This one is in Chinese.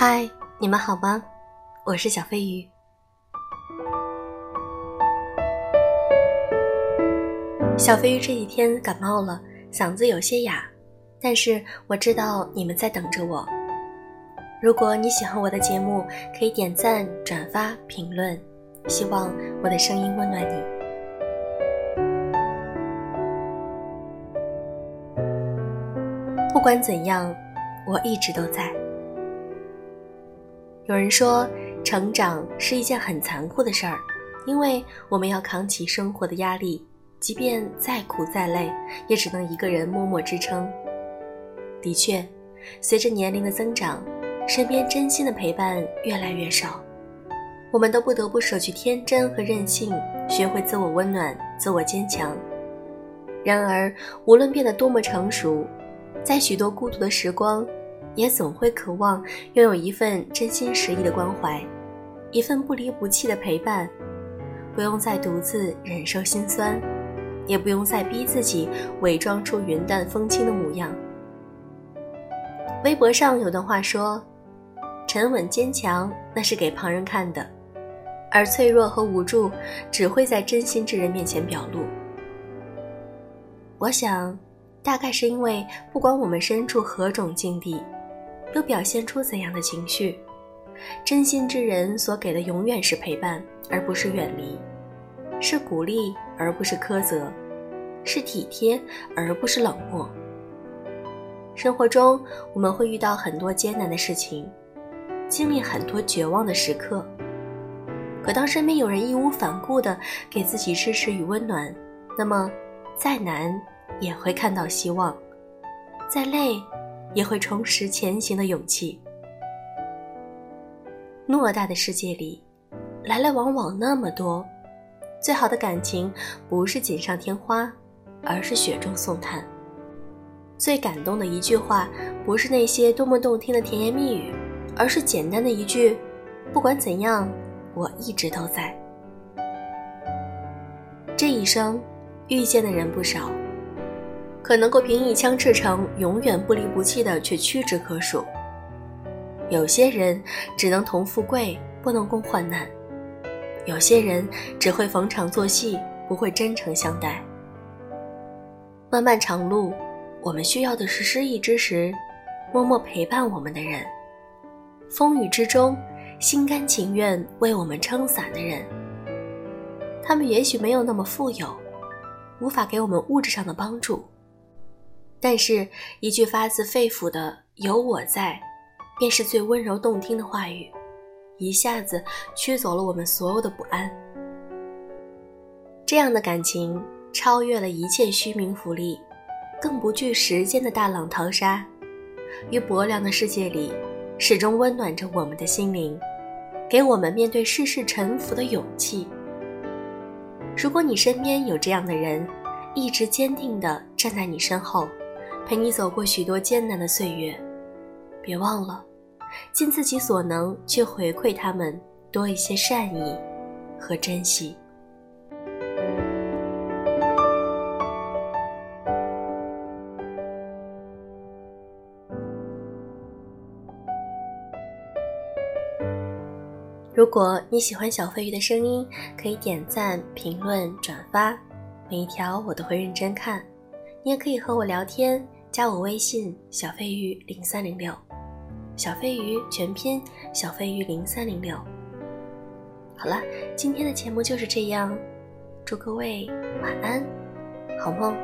嗨，你们好吗？我是小飞鱼。小飞鱼这几天感冒了，嗓子有些哑，但是我知道你们在等着我。如果你喜欢我的节目，可以点赞、转发、评论，希望我的声音温暖你。不管怎样，我一直都在。有人说，成长是一件很残酷的事儿，因为我们要扛起生活的压力，即便再苦再累，也只能一个人默默支撑。的确，随着年龄的增长，身边真心的陪伴越来越少，我们都不得不舍去天真和任性，学会自我温暖、自我坚强。然而，无论变得多么成熟，在许多孤独的时光，也总会渴望拥有一份真心实意的关怀，一份不离不弃的陪伴，不用再独自忍受心酸，也不用再逼自己伪装出云淡风轻的模样。微博上有段话说：“沉稳坚强那是给旁人看的，而脆弱和无助只会在真心之人面前表露。”我想。大概是因为，不管我们身处何种境地，又表现出怎样的情绪，真心之人所给的永远是陪伴，而不是远离；是鼓励，而不是苛责；是体贴，而不是冷漠。生活中，我们会遇到很多艰难的事情，经历很多绝望的时刻。可当身边有人义无反顾地给自己支持与温暖，那么，再难。也会看到希望，再累，也会重拾前行的勇气。偌大的世界里，来来往往那么多，最好的感情不是锦上添花，而是雪中送炭。最感动的一句话，不是那些多么动听的甜言蜜语，而是简单的一句：“不管怎样，我一直都在。”这一生，遇见的人不少。可能够凭一腔赤诚，永远不离不弃的，却屈指可数。有些人只能同富贵，不能共患难；有些人只会逢场作戏，不会真诚相待。漫漫长路，我们需要的是失意之时，默默陪伴我们的人；风雨之中，心甘情愿为我们撑伞的人。他们也许没有那么富有，无法给我们物质上的帮助。但是，一句发自肺腑的“有我在”，便是最温柔动听的话语，一下子驱走了我们所有的不安。这样的感情超越了一切虚名浮利，更不惧时间的大浪淘沙，于薄凉的世界里，始终温暖着我们的心灵，给我们面对世事沉浮的勇气。如果你身边有这样的人，一直坚定地站在你身后。陪你走过许多艰难的岁月，别忘了，尽自己所能去回馈他们多一些善意和珍惜。如果你喜欢小飞鱼的声音，可以点赞、评论、转发，每一条我都会认真看。你也可以和我聊天。加我微信小飞鱼零三零六，小飞鱼全拼小飞鱼零三零六。好了，今天的节目就是这样，祝各位晚安，好梦。